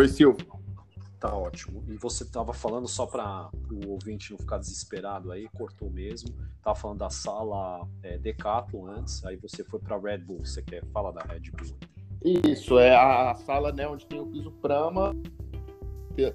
Oi, Silvio. Tá ótimo. E você estava falando só para o ouvinte não ficar desesperado aí, cortou mesmo. Tava falando da sala é, Decathlon antes, aí você foi para Red Bull. Você quer falar da Red Bull? Isso, é a sala né, onde tem o piso Prama,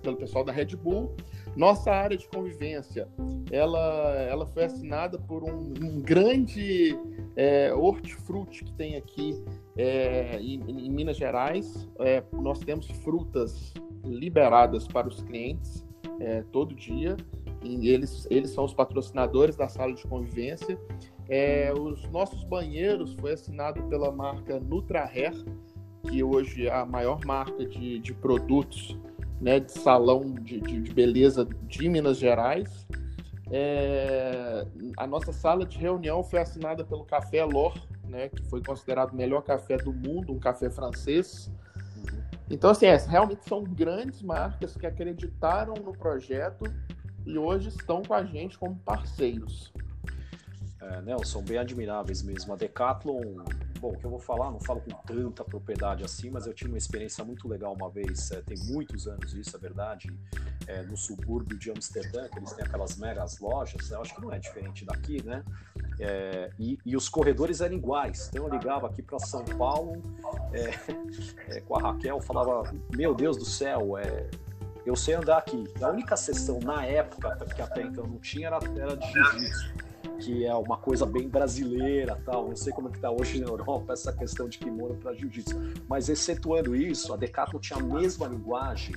pelo pessoal da Red Bull. Nossa área de convivência, ela, ela foi assinada por um, um grande é, hortifruti que tem aqui é, em, em, Minas Gerais. É, nós temos frutas liberadas para os clientes é, todo dia. E eles, eles são os patrocinadores da sala de convivência. É, os nossos banheiros foi assinado pela marca NutraHair, que hoje é a maior marca de, de produtos né, de salão de, de, de beleza de Minas Gerais. É, a nossa sala de reunião foi assinada pelo Café Lor, né, que foi considerado o melhor café do mundo, um café francês. Então, assim, é, realmente são grandes marcas que acreditaram no projeto e hoje estão com a gente como parceiros. É, Nelson, são bem admiráveis mesmo. A Decathlon, bom, o que eu vou falar, não falo com tanta propriedade assim, mas eu tive uma experiência muito legal uma vez, é, tem muitos anos isso, é verdade, é, no subúrbio de Amsterdã, que eles têm aquelas megas lojas, eu acho que não é diferente daqui, né? É, e, e, os corredores eram iguais. Então eu ligava aqui para São Paulo é, é, com a Raquel, falava: Meu Deus do céu, é, eu sei andar aqui. A única sessão na época que até então não tinha era, era de jiu-jitsu que é uma coisa bem brasileira, tal. Não sei como é que tá hoje na Europa essa questão de kimono para jiu-jitsu, mas excetuando isso, a Decathlon tinha a mesma linguagem,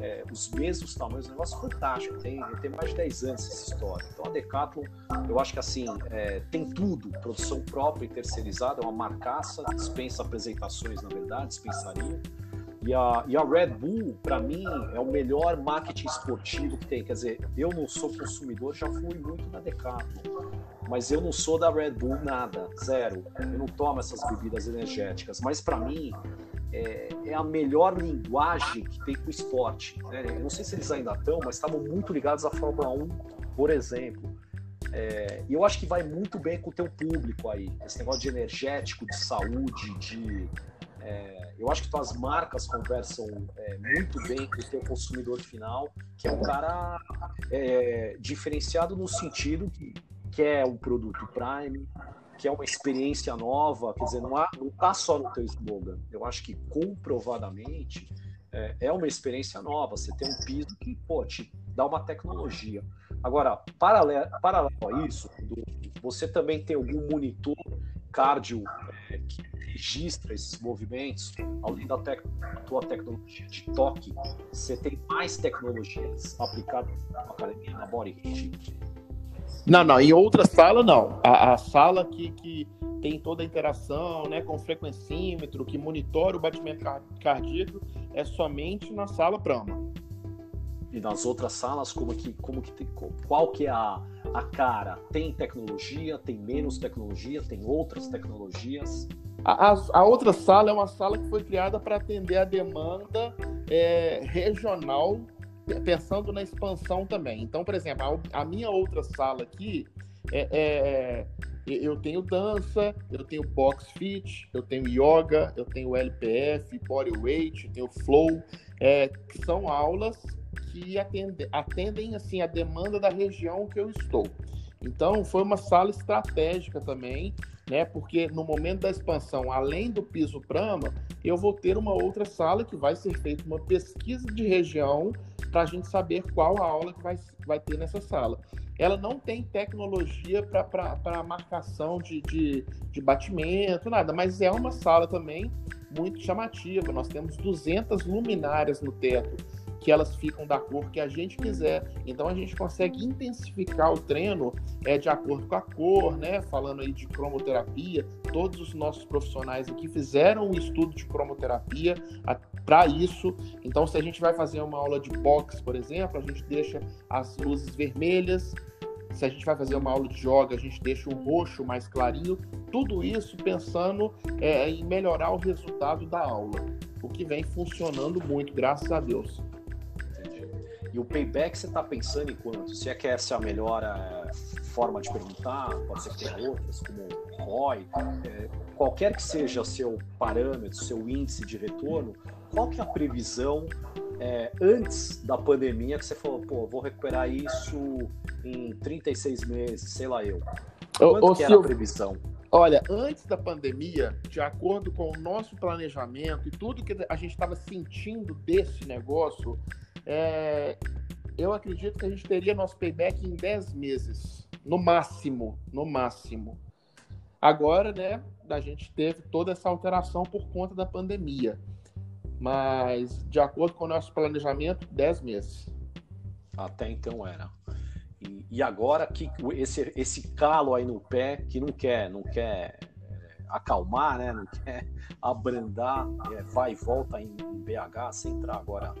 é, os mesmos tamanhos, um negócio fantástico. Tem, tem mais de 10 anos essa história. Então a Decathlon, eu acho que assim é, tem tudo, produção própria e terceirizada, é uma marcaça, dispensa apresentações, na verdade, dispensaria e a, e a Red Bull, para mim, é o melhor marketing esportivo que tem. Quer dizer, eu não sou consumidor, já fui muito na Decathlon, mas eu não sou da Red Bull nada, zero. Eu não tomo essas bebidas energéticas. Mas para mim, é, é, a melhor linguagem que tem com o esporte. Né? Eu não sei se eles ainda estão, mas estavam muito ligados à Fórmula 1, por exemplo. É, e eu acho que vai muito bem com o teu público aí. Esse negócio de energético, de saúde, de é, eu acho que tuas marcas conversam é, muito bem com o teu consumidor final, que é um cara é, diferenciado no sentido que quer um produto Prime, que é uma experiência nova, quer dizer, não, há, não tá só no teu slogan. Eu acho que comprovadamente é, é uma experiência nova. Você tem um piso que pô, te dá uma tecnologia. Agora, paralelo, paralelo a isso, você também tem algum monitor cardio é, registra esses movimentos, além da tec tua tecnologia de toque, você tem mais tecnologias aplicadas na academia, na body hit? Não, não, em outra sala não. A, a sala que, que tem toda a interação, né, com frequencímetro, que monitora o batimento cardíaco, é somente na sala Prama. E nas outras salas, como que, como que tem, qual que é a, a cara? Tem tecnologia, tem menos tecnologia, tem outras tecnologias? A, a, outra sala é uma sala que foi criada para atender a demanda é, regional, pensando na expansão também. Então, por exemplo, a, a minha outra sala aqui é, é, eu tenho dança, eu tenho box fit, eu tenho yoga, eu tenho LPF, bodyweight, eu tenho flow, é, que são aulas que atendem, atendem assim a demanda da região que eu estou. Então, foi uma sala estratégica também, né? Porque no momento da expansão, além do piso Prama, eu vou ter uma outra sala que vai ser feita uma pesquisa de região para a gente saber qual a aula que vai, vai ter nessa sala. Ela não tem tecnologia para marcação de, de, de batimento, nada, mas é uma sala também muito chamativa. Nós temos 200 luminárias no teto que elas ficam da cor que a gente quiser. Então a gente consegue intensificar o treino é, de acordo com a cor, né? Falando aí de cromoterapia, todos os nossos profissionais aqui fizeram um estudo de cromoterapia para isso. Então, se a gente vai fazer uma aula de boxe, por exemplo, a gente deixa as luzes vermelhas. Se a gente vai fazer uma aula de yoga, a gente deixa o roxo mais clarinho. Tudo isso pensando é, em melhorar o resultado da aula, o que vem funcionando muito, graças a Deus. E o payback você está pensando em quanto? Se é que essa é a melhor é, forma de perguntar, pode ser que tenha outras, como ROI, é, qualquer que seja seu parâmetro, seu índice de retorno, qual que é a previsão é, antes da pandemia que você falou, pô, vou recuperar isso em 36 meses, sei lá eu. Quanto ô, que era a previsão? Olha, antes da pandemia, de acordo com o nosso planejamento e tudo que a gente estava sentindo desse negócio, é, eu acredito que a gente teria nosso payback em 10 meses, no máximo, no máximo. Agora, né, a gente teve toda essa alteração por conta da pandemia. Mas, de acordo com o nosso planejamento, 10 meses. Até então era. E, e, agora que esse, esse calo aí no pé, que não quer, não quer é, acalmar, né? não quer abrandar, é, vai e volta em, em BH, sem entrar agora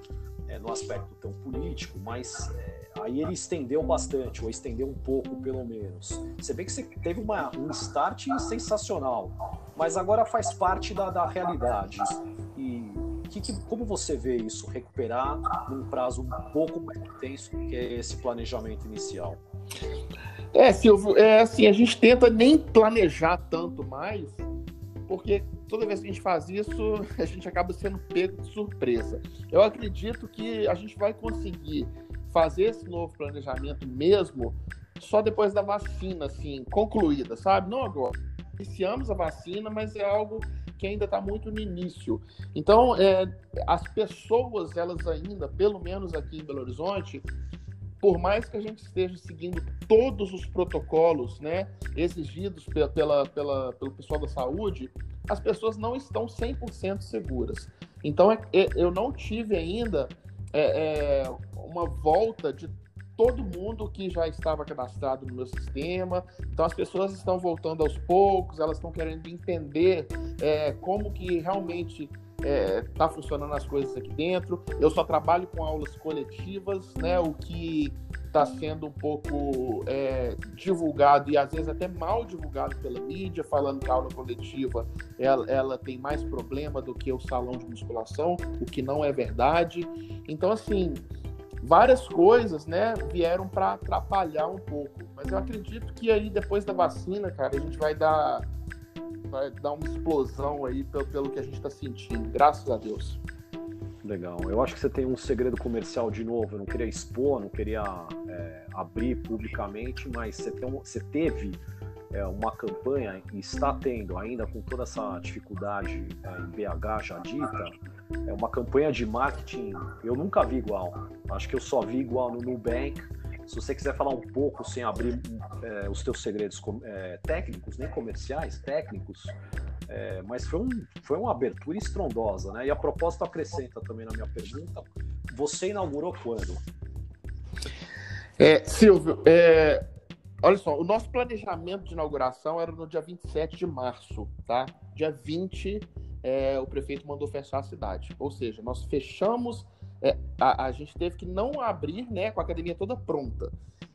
é, no aspecto tão político, mas é, aí ele estendeu bastante, ou estendeu um pouco pelo menos. Você vê que você teve uma, um start sensacional, mas agora faz parte da, da realidade. E que, que, como você vê isso recuperar num prazo um pouco mais intenso que esse planejamento inicial? É, Silvio, é assim, a gente tenta nem planejar tanto mais, porque toda vez que a gente faz isso, a gente acaba sendo pego de surpresa. Eu acredito que a gente vai conseguir fazer esse novo planejamento mesmo só depois da vacina, assim, concluída, sabe? Não agora. Iniciamos a vacina, mas é algo que ainda está muito no início. Então, é, as pessoas, elas ainda, pelo menos aqui em Belo Horizonte, por mais que a gente esteja seguindo todos os protocolos né, exigidos pela, pela, pela, pelo pessoal da saúde, as pessoas não estão 100% seguras. Então, é, é, eu não tive ainda é, é, uma volta de todo mundo que já estava cadastrado no meu sistema. Então as pessoas estão voltando aos poucos, elas estão querendo entender é, como que realmente está é, tá funcionando as coisas aqui dentro. Eu só trabalho com aulas coletivas, né? O que está sendo um pouco é, divulgado e às vezes até mal divulgado pela mídia, falando que a aula coletiva ela, ela, tem mais problema do que o salão de musculação, o que não é verdade. Então, assim, várias coisas, né, vieram para atrapalhar um pouco. Mas eu acredito que aí depois da vacina, cara, a gente vai dar vai dar uma explosão aí pelo, pelo que a gente está sentindo. Graças a Deus. Legal. Eu acho que você tem um segredo comercial de novo. Eu não queria expor, não queria é, abrir publicamente, mas você, tem um, você teve é, uma campanha e está tendo ainda com toda essa dificuldade é, em BH já dita, é uma campanha de marketing. Eu nunca vi igual. Acho que eu só vi igual no Nubank. Se você quiser falar um pouco sem abrir é, os teus segredos é, técnicos, nem comerciais, técnicos, é, mas foi, um, foi uma abertura estrondosa, né? E a propósito acrescenta também na minha pergunta, você inaugurou quando? É, Silvio, é, olha só, o nosso planejamento de inauguração era no dia 27 de março, tá? Dia 20 é, o prefeito mandou fechar a cidade. Ou seja, nós fechamos, é, a, a, gente teve que não abrir né, com a academia toda pronta.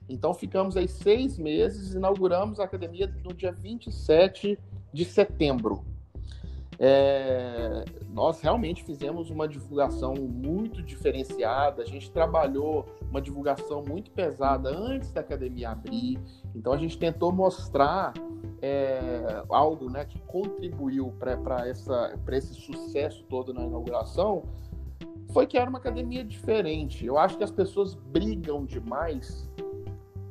Então ficamos aí seis meses, inauguramos a academia no dia 27 de setembro. É, nós realmente fizemos uma divulgação muito diferenciada, a gente trabalhou uma divulgação muito pesada antes da academia abrir, então a gente tentou mostrar é, algo né, que contribuiu para esse sucesso todo na inauguração foi que era uma academia diferente. Eu acho que as pessoas brigam demais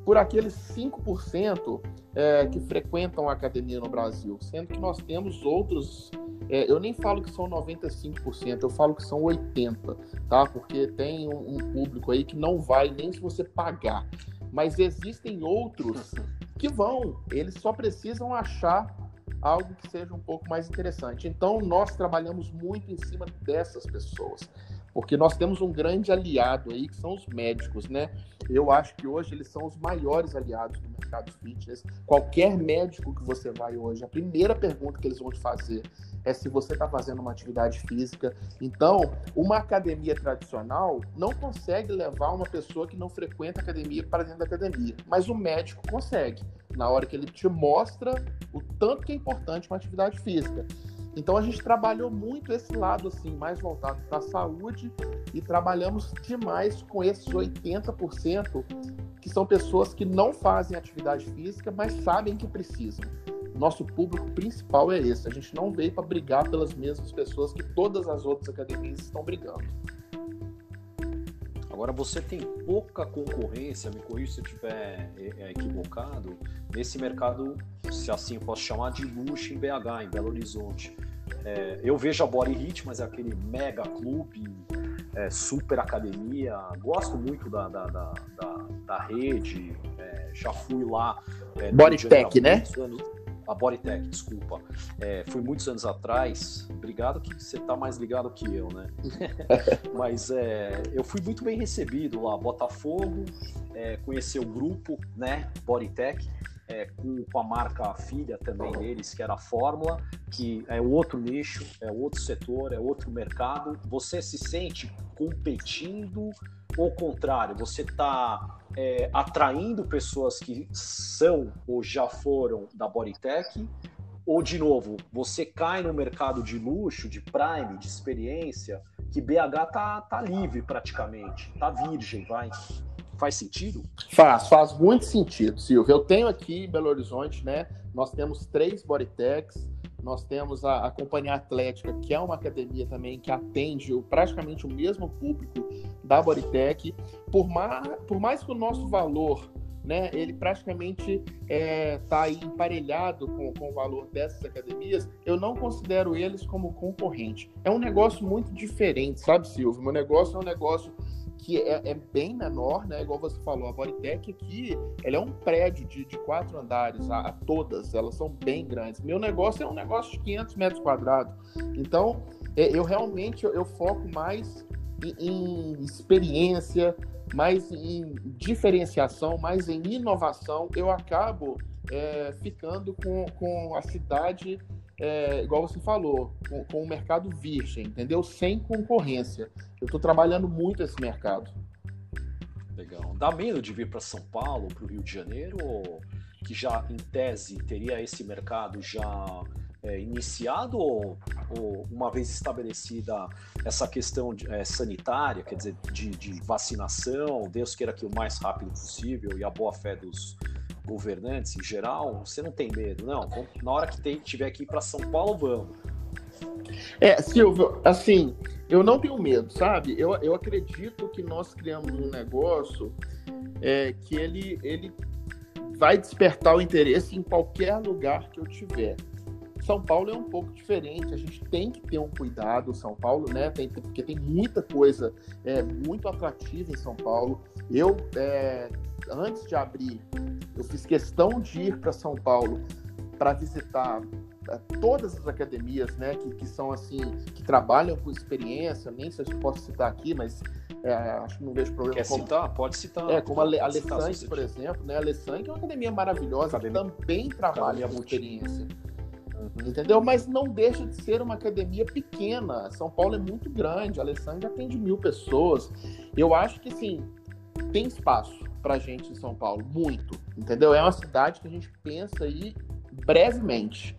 por aqueles 5% é, que frequentam a academia no Brasil, sendo que nós temos outros. É, eu nem falo que são 95%, eu falo que são 80%, tá? Porque tem um, um público aí que não vai nem se você pagar. Mas existem outros que vão, eles só precisam achar algo que seja um pouco mais interessante. Então, nós trabalhamos muito em cima dessas pessoas, porque nós temos um grande aliado aí, que são os médicos, né? Eu acho que hoje eles são os maiores aliados do mercado fitness. Qualquer médico que você vai hoje, a primeira pergunta que eles vão te fazer é se você está fazendo uma atividade física. Então, uma academia tradicional não consegue levar uma pessoa que não frequenta academia para dentro da academia, mas o médico consegue, na hora que ele te mostra o tanto que é importante uma atividade física. Então a gente trabalhou muito esse lado assim, mais voltado para a saúde e trabalhamos demais com esses 80% que são pessoas que não fazem atividade física, mas sabem que precisam. nosso público principal é esse. A gente não veio para brigar pelas mesmas pessoas que todas as outras academias estão brigando. Agora você tem pouca concorrência, me corrija se eu estiver é, é, equivocado, nesse mercado, se assim eu posso chamar, de luxo em BH, em Belo Horizonte. É, eu vejo a Body Hit, mas é aquele mega clube, é, super academia. Gosto muito da, da, da, da, da rede, é, já fui lá. É, Bodytech, né? Anos, a Bodytech, desculpa. É, fui muitos anos atrás. Obrigado que você está mais ligado que eu, né? Mas é, eu fui muito bem recebido lá, Botafogo, é, conhecer o grupo, né? Bodytech é, com, com, a marca filha também deles, que era a Fórmula, que é outro nicho, é outro setor, é outro mercado. Você se sente competindo ou contrário? Você está é, atraindo pessoas que são ou já foram da Bodytech? Ou, de novo, você cai no mercado de luxo, de prime, de experiência, que BH tá, tá livre praticamente, tá virgem, vai. Faz sentido? Faz, faz muito sentido, Silvio. Eu tenho aqui em Belo Horizonte, né? Nós temos três Bodytechs, nós temos a, a, Companhia Atlética, que é uma academia também que atende o, praticamente o mesmo público da Bodytech. Por, ma, por mais que o nosso valor, né, ele praticamente está é, tá emparelhado com, com o valor dessas academias, eu não considero eles como concorrente. É um negócio muito diferente, sabe, Silvio? Meu negócio é um negócio que é, é, bem menor, né? Igual você falou, a Bodytech aqui, ela é um prédio de, de quatro andares, a, a, todas, elas são bem grandes. Meu negócio é um negócio de 500 metros quadrados. Então, é, eu realmente eu, eu foco mais em, em, experiência, mais em diferenciação, mais em inovação. Eu acabo é, ficando com, com a cidade é, igual você falou, com, com o mercado virgem, entendeu? Sem concorrência. Eu estou trabalhando muito esse mercado. Legal. Dá medo de vir para São Paulo, para o Rio de Janeiro, que já, em tese, teria esse mercado já é, iniciado, ou, ou, uma vez estabelecida essa questão de, é, sanitária, quer dizer, de, de vacinação, Deus queira que o mais rápido possível e a boa fé dos, governantes em geral, você não tem medo, não. Na hora que tiver aqui para São Paulo, vamos. É, Silvio, assim, eu não tenho medo, sabe? Eu, eu acredito que nós criamos um negócio é, que ele, ele vai despertar o interesse em qualquer lugar que eu tiver. São Paulo é um pouco diferente, a gente tem que ter um cuidado, São Paulo, né? Tem, porque tem muita coisa é, muito atrativa em São Paulo. Eu, é, antes de abrir eu fiz questão de ir para São Paulo para visitar é, todas as academias, né, que, que são assim, que trabalham com experiência, nem sei se posso citar aqui, mas é, acho que não vejo problema. Quer como, citar? Pode citar. É, como a, a por exemplo, né, a Lesanque é uma academia maravilhosa, academia, que também trabalha com experiência. Uhum. Entendeu? Mas não deixa de ser uma academia pequena. São Paulo é muito grande, a Alessandra atende mil pessoas. Eu acho que, sim, tem espaço pra gente em São Paulo, muito, entendeu? É uma cidade que a gente pensa aí brevemente.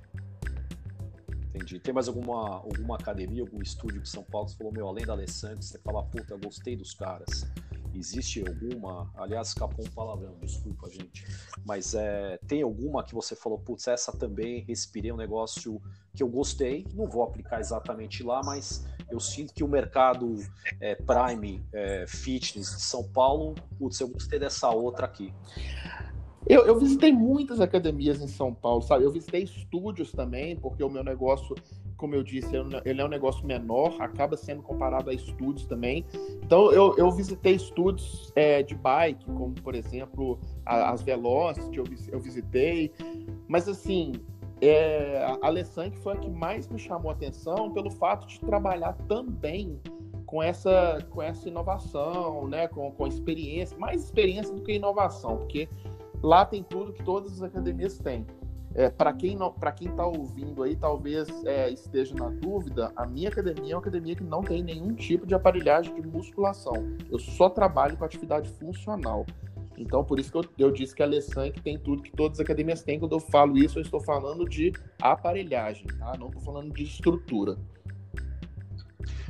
Entendi. Tem mais alguma, alguma academia, algum estúdio que São Paulo você falou, meu, além da Alessandro, você fala, puta, eu gostei dos caras. Existe alguma, aliás, escapou um palavrão, desculpa, gente. Mas é, tem alguma que você falou, putz, essa também respirei um negócio que eu gostei, não vou aplicar exatamente lá, mas eu sinto que o mercado é, Prime é, Fitness de São Paulo, putz, eu gostei dessa outra aqui. Eu, eu, visitei muitas academias em São Paulo, sabe? Eu visitei estúdios também, porque o meu negócio, como eu disse, ele é um negócio menor, acaba sendo comparado a estúdios também. Então, eu, eu visitei estúdios é, de bike, como, por exemplo, as Velocity, eu, eu visitei. Mas, assim, é, a Alessandra foi a que mais me chamou a atenção pelo fato de trabalhar também com essa, com essa inovação, né? com, com experiência, mais experiência do que inovação, porque lá tem tudo que todas as academias têm. É, para quem para quem está ouvindo aí, talvez é, esteja na dúvida, a minha academia é uma academia que não tem nenhum tipo de aparelhagem de musculação. Eu só trabalho com atividade funcional. Então, por isso que eu, eu disse que a Alessanque tem tudo que todas as academias têm. Quando eu falo isso, eu estou falando de aparelhagem, tá? Não estou falando de estrutura.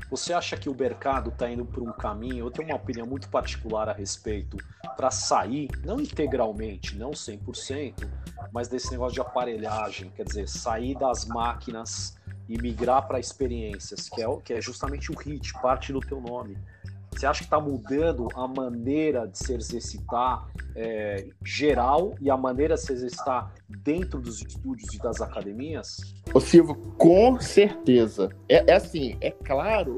Você acha que o mercado está indo por um caminho? Eu tenho uma opinião muito particular a respeito para sair, não integralmente, não 100%, mas desse negócio de aparelhagem, quer dizer, sair das máquinas e migrar para experiências, que é, que é justamente o HIT, parte do teu nome. Você acha que está mudando a maneira de se exercitar é, geral e a maneira de se exercitar dentro dos estúdios e das academias? Ô Silvio, com certeza. É, é assim, é claro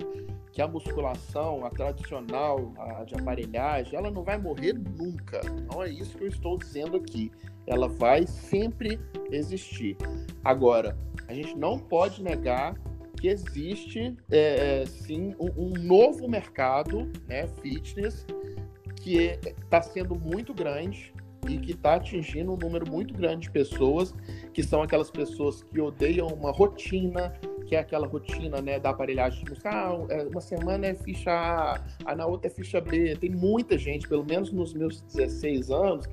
que a musculação, a tradicional, a de aparelhagem, ela não vai morrer nunca. Não é isso que eu estou dizendo aqui. Ela vai sempre existir. Agora, a gente não pode negar que existe é, sim um, um, novo mercado, né, fitness, que está sendo muito grande e que está atingindo um número muito grande de pessoas, que são aquelas pessoas que odeiam uma rotina, que é aquela rotina né, da aparelhagem de ah, é, uma semana é ficha A, na outra é ficha B. Tem muita gente, pelo menos nos meus 16 anos,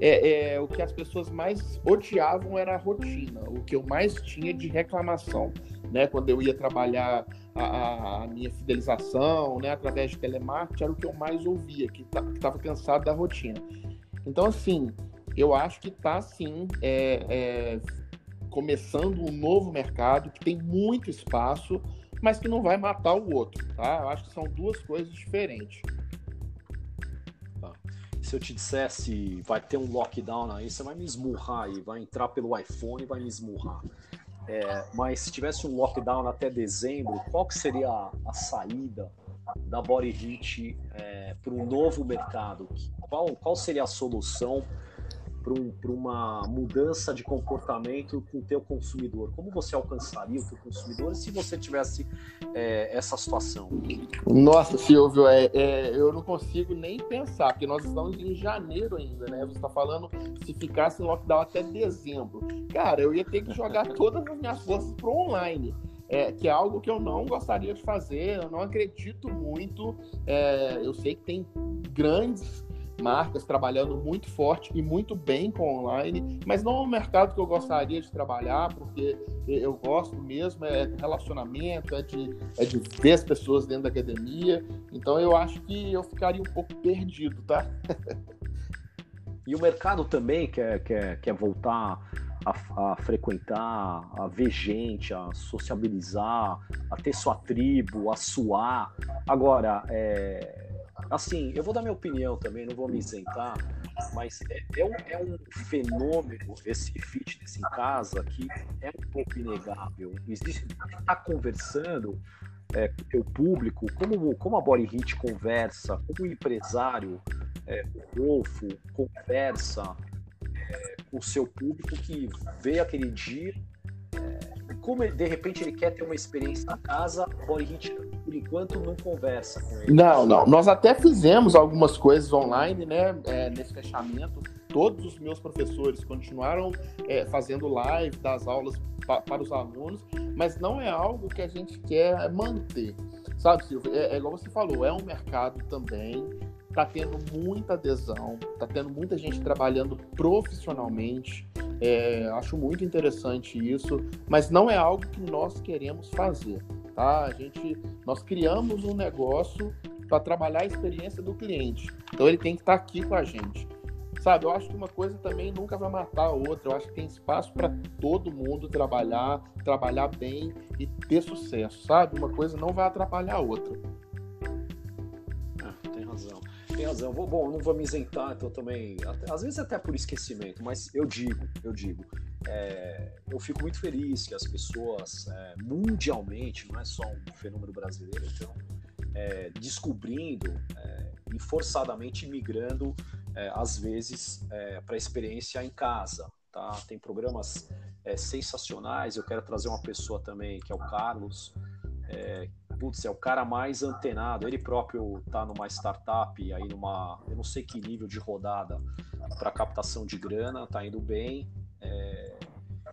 é, é, o que as pessoas mais odiavam era a rotina, o que eu mais tinha de reclamação né? Quando eu ia trabalhar a, a minha fidelização, né? Através de telemarketing, era o que eu mais ouvia, que estava cansado da rotina. Então, assim, eu acho que está, sim, é, é, começando um novo mercado que tem muito espaço, mas que não vai matar o outro, tá? Eu acho que são duas coisas diferentes. Tá. Se eu te dissesse, vai ter um lockdown aí, você vai me esmurrar aí, vai entrar pelo iPhone e vai me esmurrar. É, mas se tivesse um lockdown até dezembro, qual que seria a, a saída da Body é, para um novo mercado? Qual, qual seria a solução para um, uma mudança de comportamento com o teu consumidor? Como você alcançaria o teu consumidor se você tivesse é, essa situação? Nossa, Silvio, é, é, eu não consigo nem pensar, porque nós estamos em janeiro ainda, né? Você está falando se ficasse lockdown até dezembro. Cara, eu ia ter que jogar todas as minhas forças para online. É, que é algo que eu não gostaria de fazer, eu não acredito muito. É, eu sei que tem grandes marcas trabalhando muito forte e muito bem com online, mas não é um mercado que eu gostaria de trabalhar, porque eu gosto mesmo é relacionamento, é de, é de ver as pessoas dentro da academia. Então eu acho que eu ficaria um pouco perdido, tá? e o mercado também quer, quer, quer voltar a, a, frequentar, a ver gente, a sociabilizar, a ter sua tribo, a suar. Agora, é, Assim, eu vou dar minha opinião também, não vou me isentar, mas é, é, um, é um fenômeno esse fitness em casa que é um pouco inegável. Existe, está conversando é, o público, como, como a Body Hit conversa, como o empresário, é, o Golfo, conversa é, com o seu público que vê aquele dia como de repente ele quer ter uma experiência na casa, o Hit, por enquanto, não conversa com ele. Não, não. Nós até fizemos algumas coisas online, né? É, nesse fechamento. Todos os meus professores continuaram é, fazendo live das aulas pa para os alunos, mas não é algo que a gente quer manter. Sabe, Silvio? É, é igual você falou, é um mercado também está tendo muita adesão, está tendo muita gente trabalhando profissionalmente. É, acho muito interessante isso, mas não é algo que nós queremos fazer. Tá? A gente, nós criamos um negócio para trabalhar a experiência do cliente. Então ele tem que estar tá aqui com a gente. Sabe, eu acho que uma coisa também nunca vai matar a outra. Eu acho que tem espaço para todo mundo trabalhar, trabalhar bem e ter sucesso, sabe? Uma coisa não vai atrapalhar a outra tem razão. Vou, bom, não vou me isentar, então também. Até, às vezes até por esquecimento, mas eu digo, eu digo. É, eu fico muito feliz que as pessoas é, mundialmente, não é só um fenômeno brasileiro, então, é, descobrindo é, e forçadamente migrando, é, às vezes, é, para experiência em casa. Tá? Tem programas sensacionais. Eu quero trazer uma pessoa também, que é o Carlos, putz, é o cara mais antenado. Ele próprio tá numa startup, aí numa, eu não sei que nível de rodada para captação de grana, tá indo bem.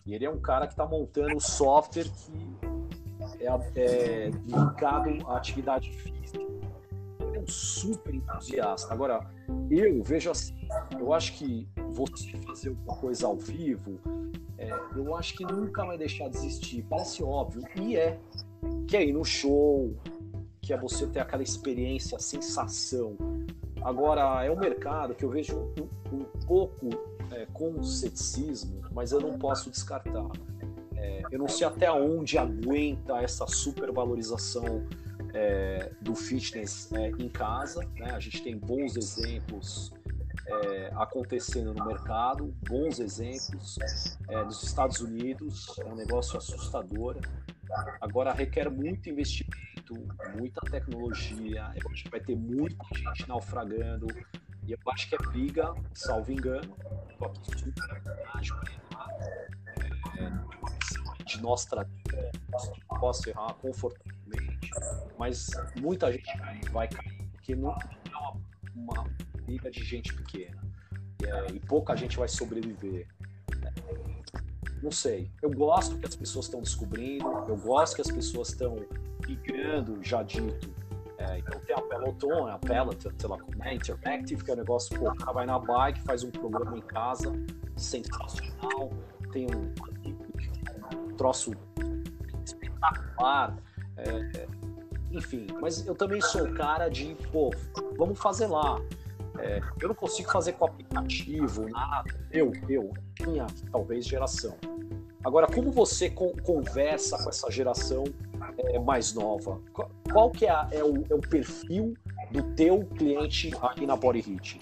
E ele é um cara que está montando software que é, é à atividade física. Ele é um super entusiasta. Agora, eu vejo assim, eu acho que você fazer alguma coisa ao vivo, é, eu acho que nunca vai deixar de existir. Parece óbvio, e é que é ir no show, que é você ter aquela experiência, sensação. Agora, é um mercado que eu vejo um, um pouco é, com ceticismo, mas eu não posso descartar. É, eu não sei até onde aguenta essa supervalorização é, do fitness é, em casa. Né? A gente tem bons exemplos é, acontecendo no mercado, bons exemplos. É, nos Estados Unidos é um negócio assustador. Agora requer muito investimento, muita tecnologia. Vai ter muita gente naufragando. E eu acho que é briga, salvo engano, estou aqui super é, de nós posso errar confortavelmente, mas muita gente vai cair, porque não é uma, uma briga de gente pequena. É, e pouca gente vai sobreviver. Não sei. Eu gosto que as pessoas estão descobrindo, eu gosto que as pessoas estão migrando, já dito. É, então tem a Peloton, a Peloton, sei lá, né, Interactive, que é um negócio, pô, o cara vai na bike, faz um programa em casa, sensacional, tem um, um troço espetacular. É, enfim, mas eu também sou o cara de, pô, vamos fazer lá. É, eu não consigo fazer com aplicativo, nada. Eu, eu, minha, talvez, geração. Agora, como você con conversa com essa geração é, mais nova? Qual, que é, a, é, o, é, o, perfil do teu cliente aqui na Body Hit?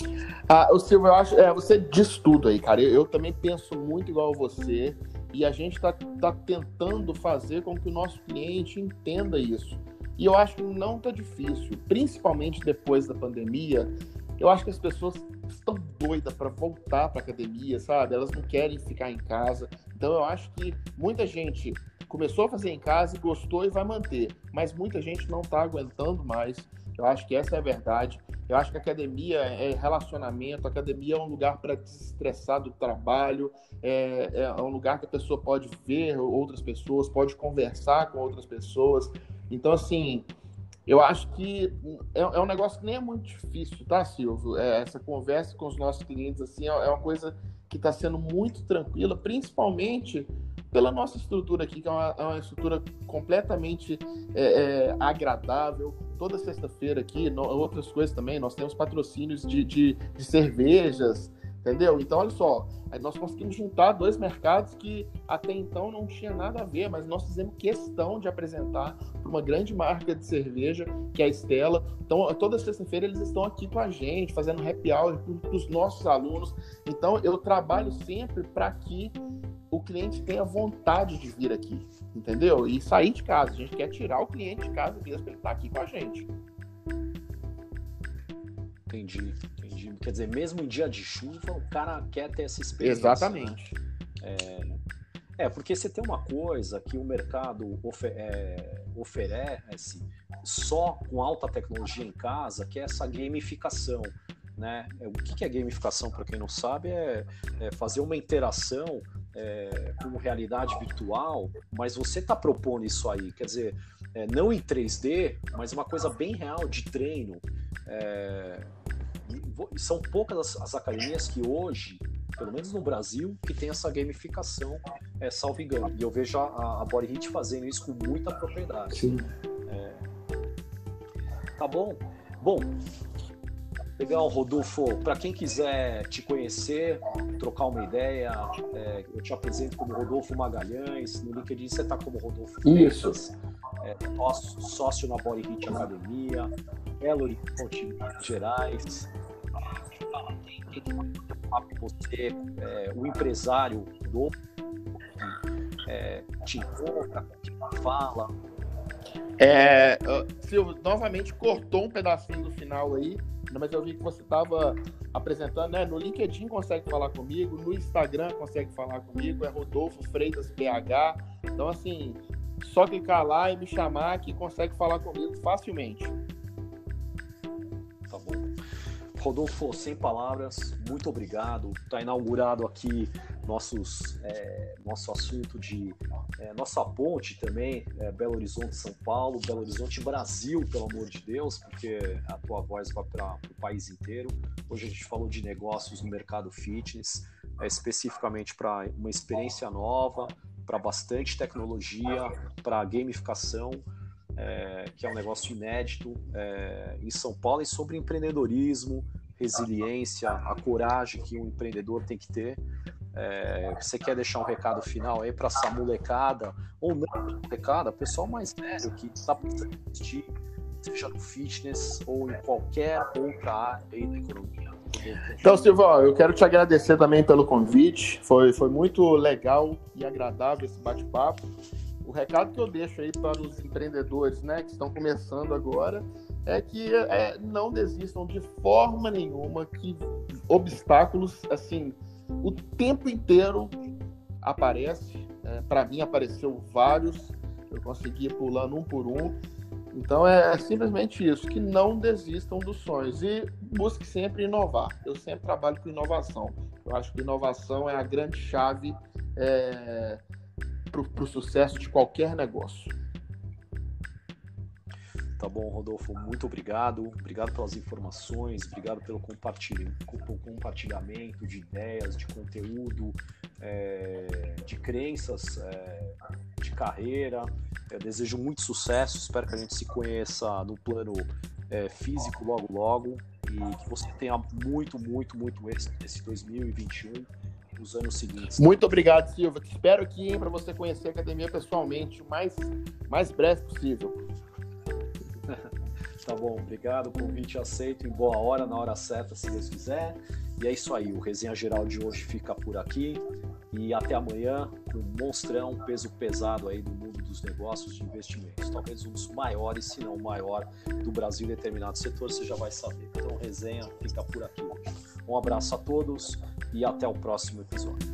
Ah, o Silvio, eu acho, é, você diz tudo aí, cara. Eu, eu também penso muito igual você e a gente está tá tentando fazer com que o nosso cliente entenda isso. E eu acho que não está difícil, principalmente depois da pandemia. Eu acho que as pessoas estão doidas para voltar para academia, sabe? Elas não querem ficar em casa. Então eu acho que muita gente começou a fazer em casa e gostou e vai manter, mas muita gente não está aguentando mais. Eu acho que essa é a verdade. Eu acho que academia é relacionamento, academia é um lugar para desestressar do trabalho, é, é, um lugar que a pessoa pode ver outras pessoas, pode conversar com outras pessoas. Então, assim, eu acho que é, é, um negócio que nem é muito difícil, tá, Silvio? É, essa conversa com os nossos clientes assim, é, é uma coisa que está sendo muito tranquila, principalmente pela nossa estrutura aqui, que é uma, é uma estrutura completamente é, é, agradável. Toda sexta-feira aqui, no, outras coisas também, nós temos patrocínios de, de, de cervejas, Entendeu? Então, olha só, nós conseguimos juntar dois mercados que até então não tinha nada a ver, mas nós fizemos questão de apresentar para uma grande marca de cerveja, que é a Estela. Então, toda sexta-feira eles estão aqui com a gente, fazendo happy hour para os nossos alunos. Então, eu trabalho sempre para que o cliente tenha vontade de vir aqui, entendeu? E sair de casa. A gente quer tirar o cliente de casa mesmo para ele estar aqui com a gente. Entendi. Quer dizer, mesmo em dia de chuva, o cara quer ter essa experiência. Exatamente. Né? É, é, porque você tem uma coisa que o mercado ofer é, oferece só com alta tecnologia em casa, que é essa gamificação. Né? É, o que é gamificação, para quem não sabe, é, é fazer uma interação é, com realidade virtual, mas você está propondo isso aí, quer dizer, é, não em 3D, mas uma coisa bem real de treino. É, são poucas as, as, academias que hoje, pelo menos no Brasil, que tem essa gamificação, é, salvo engano. E eu vejo a, a Body Hit fazendo isso com muita propriedade. Sim. É... Tá bom? Bom, Legal, Rodolfo. Para quem quiser te conhecer, trocar uma ideia, é, eu te apresento como Rodolfo Magalhães. No LinkedIn você está como Rodolfo Isso. é, sócio na Body Hit Academia, Belo Horizonte, Gerais você, é, o empresário do é, te encontra, te fala. É, Silvio, novamente cortou um pedacinho do final aí, mas eu vi que você estava apresentando, né? No LinkedIn consegue falar comigo, no Instagram consegue falar comigo, é Rodolfo Freitas BH. Então, assim, só clicar lá e me chamar que consegue falar comigo facilmente. Rodolfo, sem palavras, muito obrigado. Está inaugurado aqui nossos, é, nosso assunto de é, nossa ponte também, é, Belo Horizonte São Paulo, Belo Horizonte Brasil, pelo amor de Deus, porque a tua voz vai para o país inteiro. Hoje a gente falou de negócios no mercado fitness, é, especificamente para uma experiência nova, para bastante tecnologia, para gamificação. é, que é um negócio inédito é, em São Paulo, e sobre empreendedorismo, resiliência, a coragem que um empreendedor tem que ter. É, você quer deixar um recado final aí para essa molecada, ou não molecada, pessoal mais velho que está precisando investir, seja no fitness ou em qualquer outra área aí da economia? Então, Silvão, eu quero te agradecer também pelo convite. Foi, foi muito legal e agradável esse bate-papo. O recado que eu deixo aí para os empreendedores né, que estão começando agora é que é, não desistam de forma nenhuma, que obstáculos, assim, o tempo inteiro aparece. É, para mim apareceu vários, eu consegui pulando um por um. Então é, é, simplesmente isso, que não desistam dos sonhos e busque sempre inovar. Eu sempre trabalho com inovação. Eu acho que inovação é a grande chave é, para o sucesso de qualquer negócio. Tá bom, Rodolfo, muito obrigado. Obrigado pelas informações, obrigado pelo compartilhamento de ideias, de conteúdo, é, de crenças, é, de carreira. Eu desejo muito sucesso, espero que a gente se conheça no plano é, físico logo logo e que você tenha muito, muito, muito êxito nesse 2021 nos anos seguintes. Muito obrigado, Silva. Espero que para você conhecer a academia pessoalmente o mais, mais breve possível. Tá bom, obrigado. Convite aceito em boa hora, na hora certa, se Deus quiser. E é isso aí, o Resenha Geral de hoje fica por aqui. E até amanhã um monstrão, peso pesado aí do mundo dos negócios de investimentos. Talvez um dos maiores, se não o maior, do Brasil em determinado setor, você já vai saber. Então, resenha fica por aqui hoje. Um abraço a todos e até o próximo episódio.